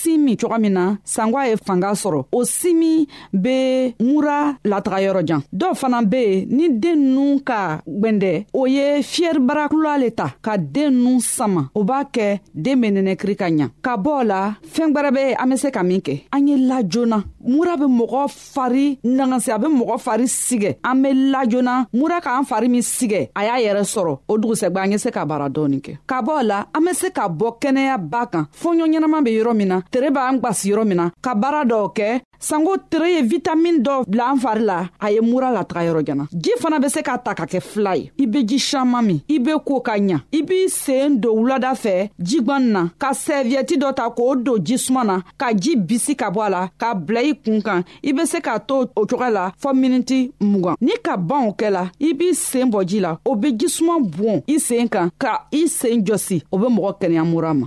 sin min cogo min na sangwa ye fanga sɔrɔ o simi be mura lataga yɔrɔ jan dɔw fana be yen ni den nu ka gwɛndɛ o ye fiyɛribara kula le ta ka den nu sama o b'a kɛ den be nɛnɛkiri ka ɲa ka bɔ la fɛɛn gwɛrɛ be an be se ka min kɛ an ye la joona mura be mɔgɔ fari nanganse a be mɔgɔ fari sigɛ an be lajona mura k'an fari min sigɛ a y'a yɛrɛ sɔrɔ o dugusɛgba an ye se ka bara dɔɔni kɛ ka bɔ la an be se ka bɔ kɛnɛya ba kan fɔɲɔ ɲɛnaman be yɔrɔ min na tere b'an gwasi yɔrɔ min na ka baara dɔw kɛ sanko tere ye vitamin dɔ bila an fari la a ye mura lataga yɔrɔ jana ji fana be se ka ta ka kɛ fila ye i be ji saman min i be ko ka ɲa i b'i seen don wulada fɛ jigwan na ka sɛviyɛti dɔ ta k'o don jisuma na ka ji bisi ka bɔ a la k'a bila i kun kan i bɛ se k'a to o cogoya la fɔ miniti mugan ni ka ban o kɛ la i b'i sen bɔ ji la o bɛ jisuma bon i sen kan ka i sen jɔsi o bɛ mɔgɔ kɛnɛya mura ma.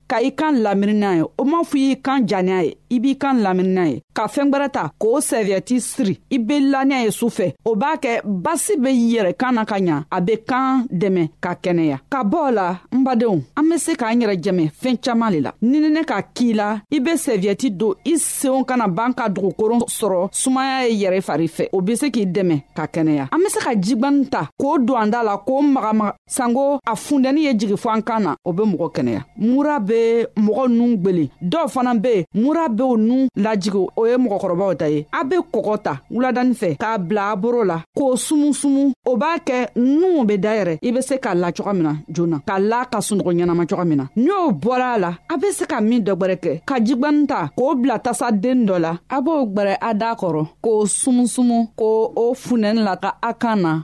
ka i kan lamini n'a ye o m'a fɔ i y'i kan ja n'a ye i b'i kan lamini n'a ye ka fɛɛn gwɛrɛ ta k'o sɛviyɛti siri i be la n'a ye su fɛ o b'a kɛ basi be yɛrɛ kan na ka ɲa a be kan dɛmɛ ka kɛnɛya ka bɔɔ la n badenw an be se k'an yɛrɛ jɛmɛ fɛɛn caaman le la ninine ka kii la i be sɛviyɛti don i seenw kana b'an ka dugukoron sɔrɔ sumaya ye yɛrɛ fari fɛ o be se k'i dɛmɛ ka kɛnɛya an be se ka jigwani ta k'o don an da la k'o magamaga sanko a fundɛni ye jigi fɔ an kan na o be mɔgɔ kɛnɛya mura be mɔgɔ nun gwelen dɔw fana be mura bew nun lajigi o ye mɔgɔkɔrɔbaw ta ye a be kɔgɔ ta wuladani fɛ k'a bila a boro la k'o sumusumu o b'a kɛ nunw be dayɛrɛ i be se k'a la coga min na joona ka la ka sunɔgɔ ɲɛnama coga min na ni o bɔra a la a be se ka min dɔgwɛrɛ kɛ ka jigwani ta k'o bila tasa den dɔ la a b'o gwɛrɛ a daa kɔrɔ k'o sumusumu k'o o funɛni la ka a kan na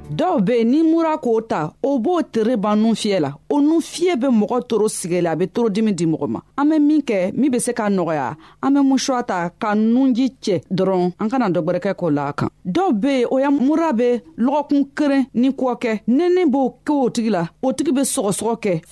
dɔw be yen ni mura k'o ta o b'o tere ban nun fiyɛ la o nun fiyɛ be mɔgɔ toro sigɛ la a be torodimi di mɔgɔ ma an be min kɛ min be se ka nɔgɔya an be musuwa ta ka nunji cɛ dɔrɔn an kana dɔgwɛrɛkɛ k'o la kan dɔw be yen o ya mura be lɔgɔkun keren ni kɔkɛ nɛnɛ b'o kɛ o tigi la o tigi be sɔgɔsɔgɔ kɛ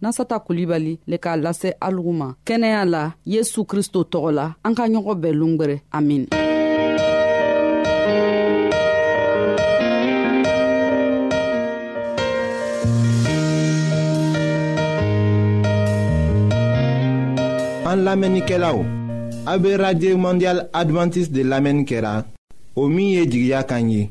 nasata kulibali le k'a lase alugu ma kɛnɛya la yesu kristo tɔgɔ la an ka ɲɔgɔn bɛɛ longwɛrɛ amin an lamɛnnikɛlaw a be radio mondial advantiste de lamɛnni kɛra o min ye jigiya kan ye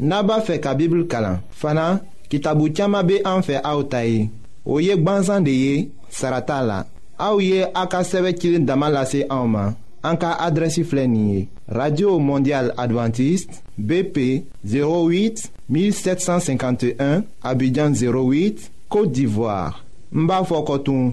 n'a b'a fɛ ka bibulu kalan fana kitabu caman bɛ an fɛ aw ta ye o ye gbansan de ye sara t'a la aw ye a ka sɛbɛn cilen dama lase anw ma an ka adrɛsi filɛ nin ye radio mondial adventiste bp 08 1751 abidjan 08 côte d'ivoire n b'a fɔ kɔtun.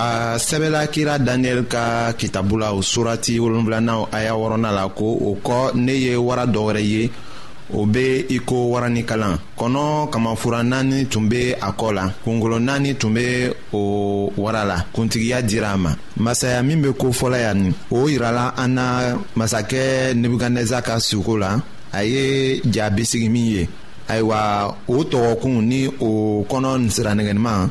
a sɛbɛla kira daniyɛli ka kitabu la o surati wolonfilanaw aya wɔrɔna la ko o kɔ ne ye wara dɔ wɛrɛ ye o be i ko waranikalan kɔnɔ kamafura naani tun be a kɔ la kungolo naani tun be o wara la kuntigiya dira a ma masaya min be ko fɔlɔ yan nin o yirala an na masakɛ nebukadnɛza ka suko la a ye ja bisigi min ye ayiwa o tɔgɔkun ni o kɔnɔ siranɛgɛniman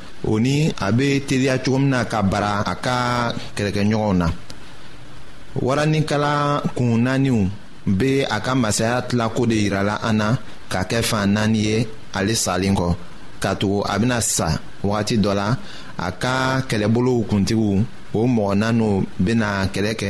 o ni a bɛ teliya cogo min na ka bara a ka kɛlɛkɛɲɔgɔnw na waranikala kun naaniw bɛ a ka masaya tilako de yirala an na ka kɛ fan naani ye ale salen kɔ ka tugu a bɛna sa wagati dɔ la a ka kɛlɛbolow kuntigiw o mɔgɔ naaniw bɛna kɛlɛ kɛ